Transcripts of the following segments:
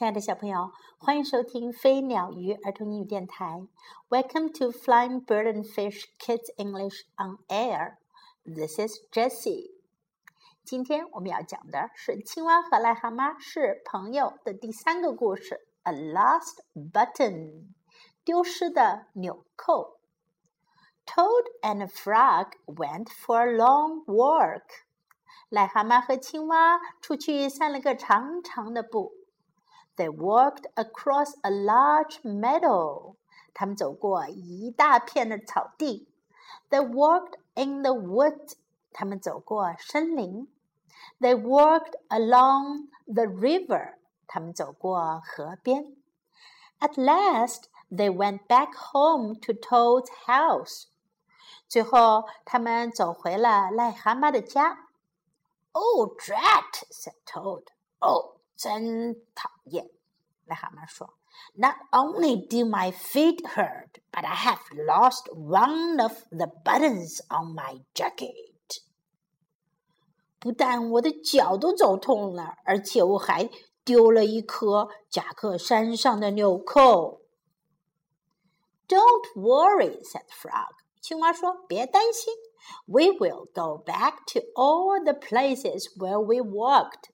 亲爱的小朋友，欢迎收听飞鸟鱼儿童英语电台。Welcome to Flying Bird and Fish Kids English on Air. This is Jessie. 今天我们要讲的是《青蛙和癞蛤蟆是朋友》的第三个故事，A Lost Button，丢失的纽扣。Toad and Frog went for a long walk. 癞蛤蟆和青蛙出去散了个长长的步。They walked across a large meadow. 他们走过一大片的草地。They walked in the woods. 他们走过森林。They walked along the river. 他们走过河边。At last, they went back home to Toad's house. 最后，他们走回了癞蛤蟆的家。Oh, drat! said Toad. Oh. 真讨厌！癞蛤蟆说：“Not only do my feet hurt, but I have lost one of the buttons on my jacket。”不但我的脚都走痛了，而且我还丢了一颗夹克衫上的纽扣。“Don't worry,” said Frog。青蛙说：“别担心，We will go back to all the places where we walked。”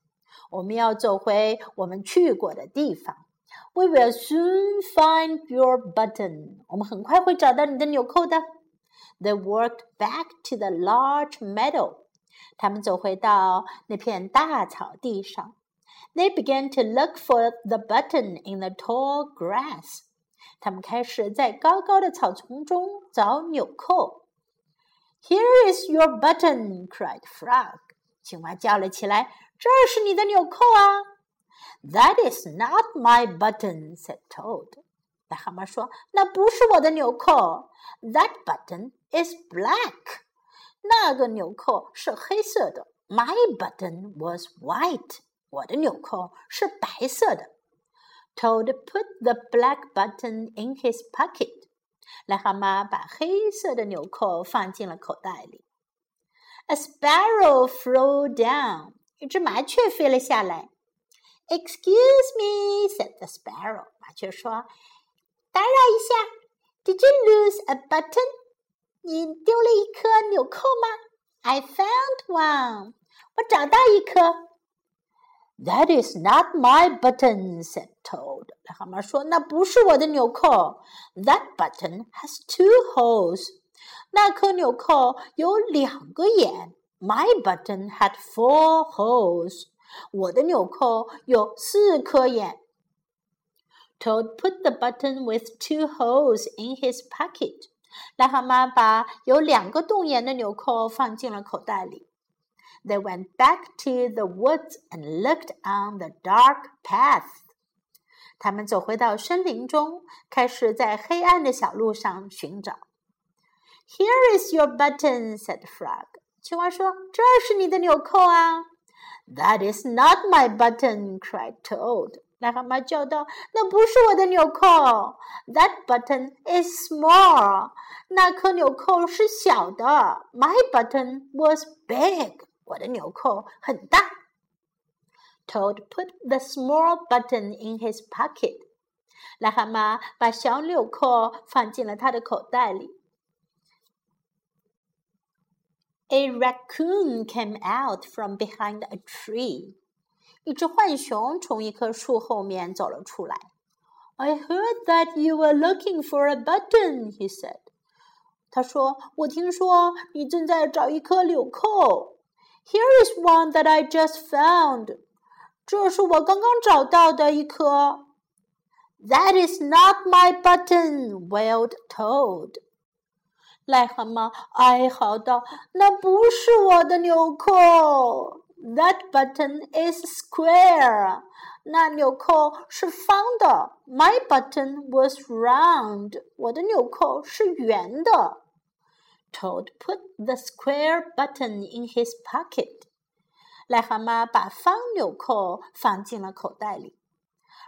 我们要走回我们去过的地方。We will soon find your button。我们很快会找到你的纽扣的。They walked back to the large meadow。他们走回到那片大草地上。They began to look for the button in the tall grass。他们开始在高高的草丛中找纽扣。Here is your button! cried Frog。青蛙叫了起来。 这是你的纽扣啊！That is not my button," said Toad. 癞蛤蟆说：“那不是我的纽扣。”That button is black. 那个纽扣是黑色的。My button was white. 我的纽扣是白色的。Toad put the black button in his pocket. 癞蛤蟆把黑色的纽扣放进了口袋里。A sparrow flew down. 一只麻雀飞了下来。"Excuse me," said the sparrow. 麻雀说：“打扰一下，Did you lose a button？你丢了一颗纽扣吗？I found one. 我找到一颗。"That is not my button," said Toad. 癞蛤蟆说：“那不是我的纽扣。That button has two holes. 那颗纽扣有两个眼。” My button had four holes. 我的纽扣有四颗眼。Toad put the button with two holes in his pocket. 癞蛤蟆把有两个洞眼的纽扣放进了口袋里。They went back to the woods and looked on the dark path. 他们走回到森林中，开始在黑暗的小路上寻找。Here is your button," said Frog. 青蛙说：“这是你的纽扣啊！”“That is not my button,” cried Toad. 癞蛤蟆叫道：“那不是我的纽扣。”“That button is small.” 那颗纽扣是小的。“My button was big.” 我的纽扣很大。Toad put the small button in his pocket. 癞蛤蟆把小纽扣放进了他的口袋里。A raccoon came out from behind a tree. 一只浣熊从一棵树后面走了出来。I heard that you were looking for a button, he said. 他说：“我听说你正在找一颗纽扣。Here is one that I just found. 这是我刚刚找到的一颗。That is not my button, wailed Toad. 癞蛤蟆哀嚎道：“那不是我的纽扣。That button is square。那纽扣是方的。My button was round。我的纽扣是圆的。”Toad put the square button in his pocket。癞蛤蟆把方纽扣放进了口袋里。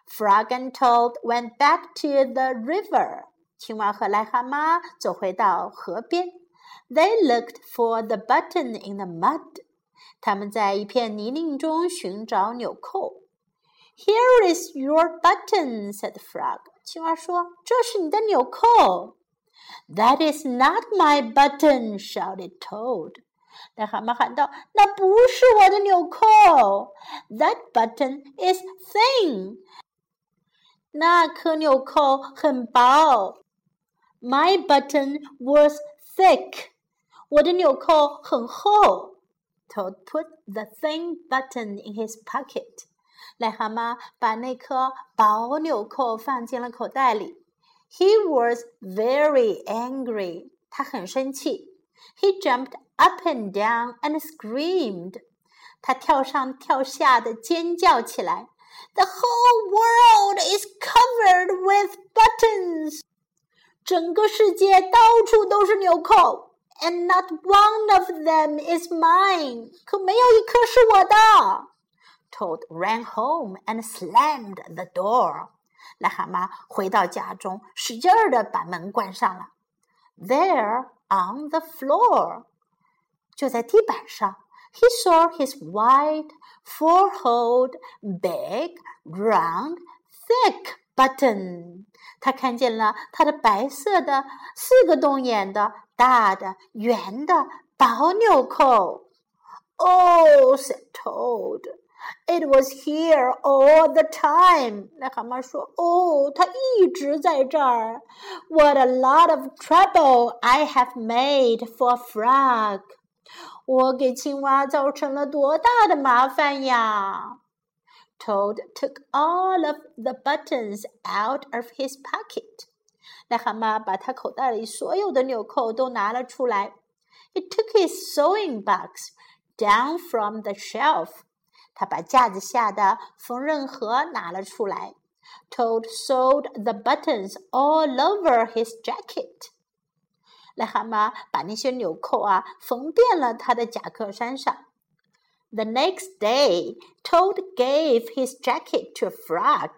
Frog and Toad went back to the river。 青蛙和癞蛤蟆走回到河边。They looked for the button in the mud。他们在一片泥泞中寻找纽扣。Here is your button," said frog. 青蛙说：“这是你的纽扣。” That is not my button," shouted Toad. 癞蛤蟆喊道：“那不是我的纽扣。”That button is thin. 那颗纽扣很薄。My button was thick. 我的纽扣很厚。Toad put the thin button in his pocket. 癞蛤蟆把那颗薄纽扣放进了口袋里。He was very angry. 他很生气。He jumped up and down and screamed. 他跳上跳下的尖叫起来。The whole world is covered with buttons. 整个世界到处都是纽扣，and not one of them is mine. 可没有一颗是我的。Toad ran home and slammed the door. 癞蛤蟆回到家中，使劲儿的把门关上了。There on the floor，就在地板上，he saw his white four-holed, big, round, thick button。他看见了他的白色的、四个洞眼的、大的、圆的薄纽扣。Oh, said Toad. It was here all the time。癞蛤蟆说：“哦，它一直在这儿。What a lot of trouble I have made for frog！我给青蛙造成了多大的麻烦呀！” Toad took all of the buttons out of his pocket。癞蛤蟆把他口袋里所有的纽扣都拿了出来。He took his sewing box down from the shelf。他把架子下的缝纫盒拿了出来。Toad sewed the buttons all over his jacket。癞蛤蟆把那些纽扣啊缝遍了他的夹克衫上。 The next day, Toad gave his jacket to Frog。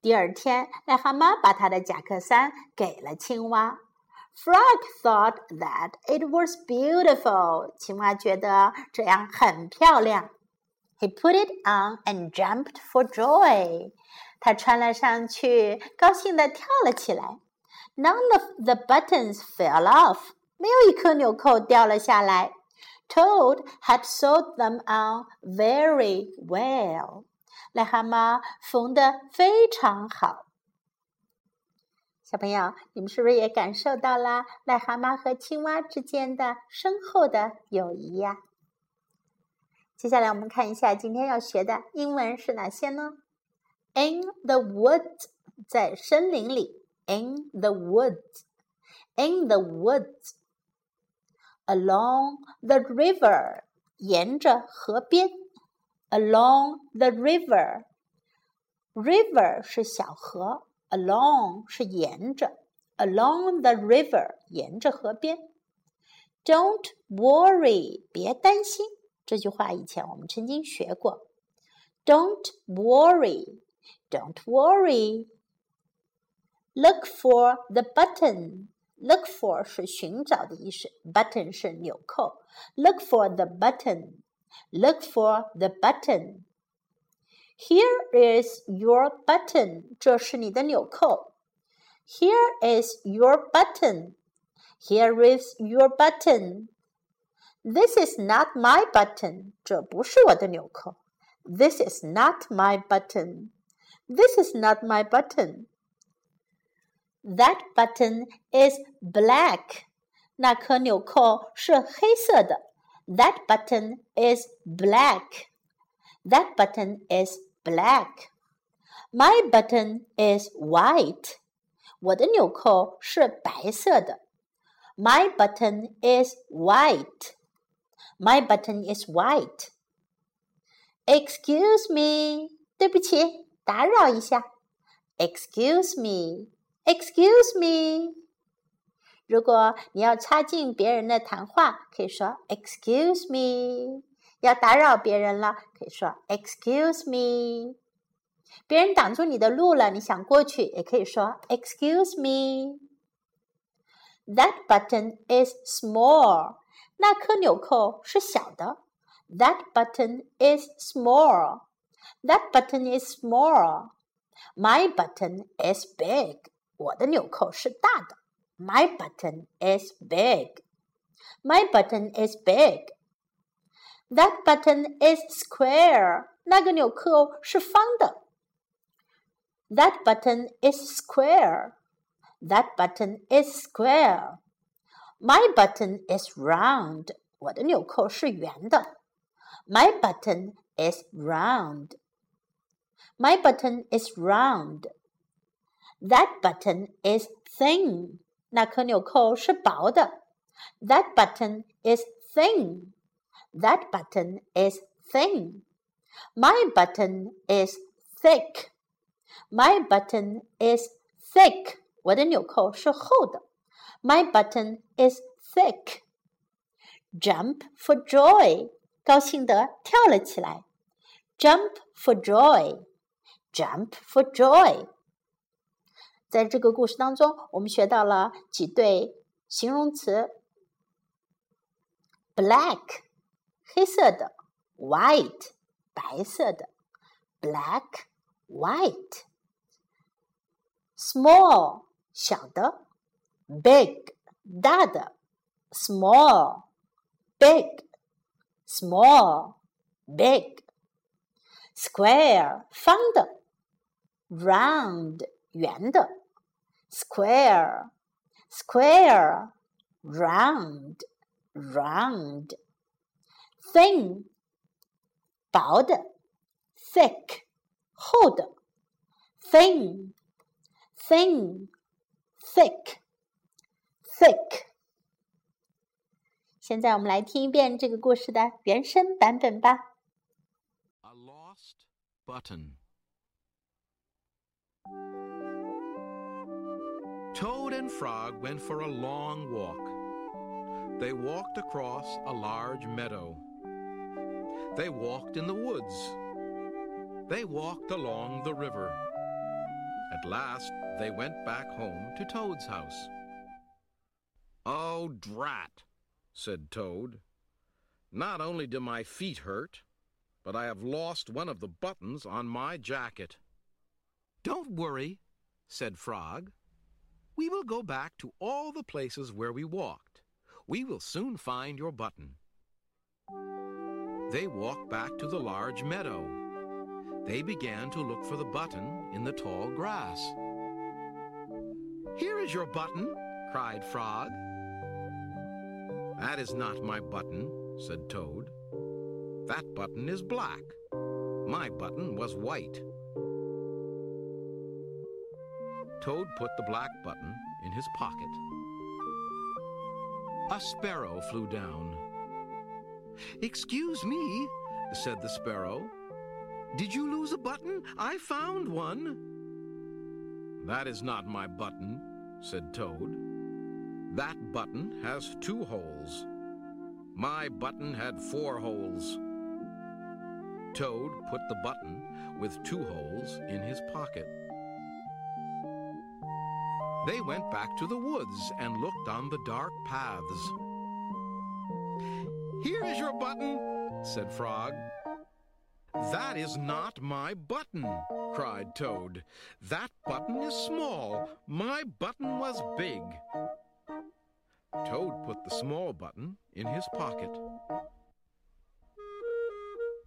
第二天，癞蛤蟆把他的夹克衫给了青蛙。Frog thought that it was beautiful. 青蛙觉得这样很漂亮。He put it on and jumped for joy. 他穿了上去，高兴地跳了起来。None of the buttons fell off. 没有一颗纽扣掉了下来。 Toad had sewed them on very well. 癞蛤蟆缝得非常好。小朋友，你们是不是也感受到了癞蛤蟆和青蛙之间的深厚的友谊呀？接下来我们看一下今天要学的英文是哪些呢？In the woods，在森林里。In the woods，in the woods woods，along the river，沿着河边。Along the river，river 是小河。along 是沿着，along the river 沿着河边。Don't worry，别担心。这句话以前我们曾经学过。Don't worry, don't worry. Look for the button. Look for 是寻找的意思，button 是纽扣。Look for the button. Look for the button. Here is your button. 这是你的纽扣。Here is your button. Here is your button. This is not my button. 这不是我的纽扣。This is not my button. This is not my button. That button is black. 那颗纽扣是黑色的。That button is black. That button is black. My button is white. 我的纽扣是白色的。My button is white. My button is white. Excuse me. 对不起，打扰一下。Excuse me. Excuse me. 如果你要插进别人的谈话，可以说 Excuse me。要打扰别人了，可以说 Excuse me。别人挡住你的路了，你想过去，也可以说 Excuse me。That button is small。那颗纽扣是小的。That button is small。 That button is small. My button is big. 我的纽扣是大的。My button is big. My button is big. That button is square. 那个纽扣是方的。That button is square. That button is square. My button is round. 我的纽扣是圆的。My button is round. My button is round. That button is thin. 那颗纽扣是薄的。That button is thin. That button is thin. My button is thick. My button is thick. 我的纽扣是厚的。My button is thick. Jump for joy. 高兴地跳了起来。Jump for joy. Jump for joy. 在这个故事当中，我们学到了几对形容词：black 黑色的，white 白色的，black white。small 小的，big 大的，small big small big square 方的，round 圆的。square, square, round, round. Thin, 薄的，thick, 厚的，thin, thin, thick, thick。现在我们来听一遍这个故事的原声版本吧。A lost button. Toad and Frog went for a long walk. They walked across a large meadow. They walked in the woods. They walked along the river. At last, they went back home to Toad's house. Oh, drat, said Toad. Not only do my feet hurt, but I have lost one of the buttons on my jacket. Don't worry, said Frog. We will go back to all the places where we walked. We will soon find your button. They walked back to the large meadow. They began to look for the button in the tall grass. Here is your button, cried Frog. That is not my button, said Toad. That button is black. My button was white. Toad put the black button in his pocket. A sparrow flew down. Excuse me, said the sparrow. Did you lose a button? I found one. That is not my button, said Toad. That button has two holes. My button had four holes. Toad put the button with two holes in his pocket. They went back to the woods and looked on the dark paths. Here is your button, said Frog. That is not my button, cried Toad. That button is small. My button was big. Toad put the small button in his pocket.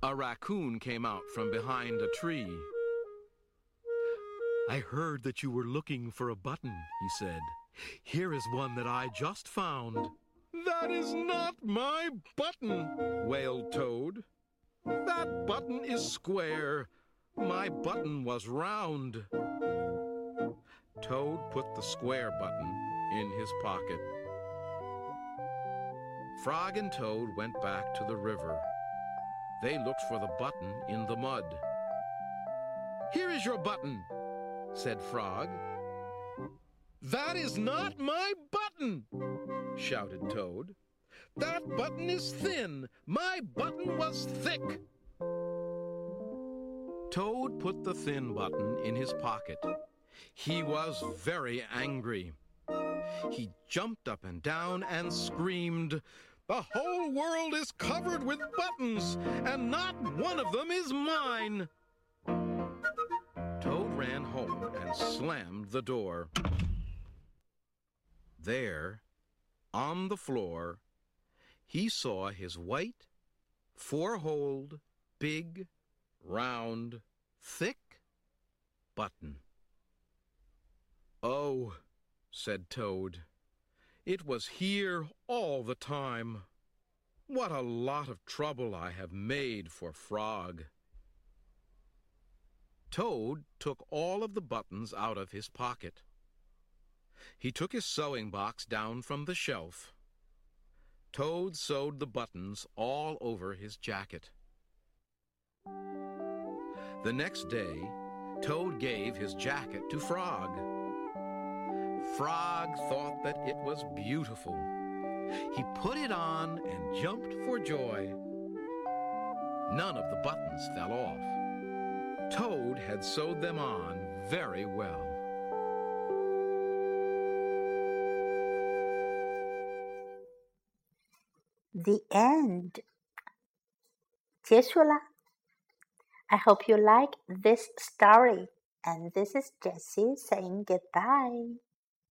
A raccoon came out from behind a tree. I heard that you were looking for a button, he said. Here is one that I just found. That is not my button, wailed Toad. That button is square. My button was round. Toad put the square button in his pocket. Frog and Toad went back to the river. They looked for the button in the mud. Here is your button, said Frog. That is not my button, shouted Toad. That button is thin. My button was thick. Toad put the thin button in his pocket. He was very angry. He jumped up and down and screamed, The whole world is covered with buttons, and not one of them is mine. Home and slammed the door. There, on the floor, he saw his white, four holed, big, round, thick button. Oh, said Toad, it was here all the time. What a lot of trouble I have made for Frog. Toad took all of the buttons out of his pocket. He took his sewing box down from the shelf. Toad sewed the buttons all over his jacket. The next day, Toad gave his jacket to Frog. Frog thought that it was beautiful. He put it on and jumped for joy. None of the buttons fell off. Toad had sewed them on very well. The end. 结束了。I hope you like this story. And this is Jessie saying goodbye.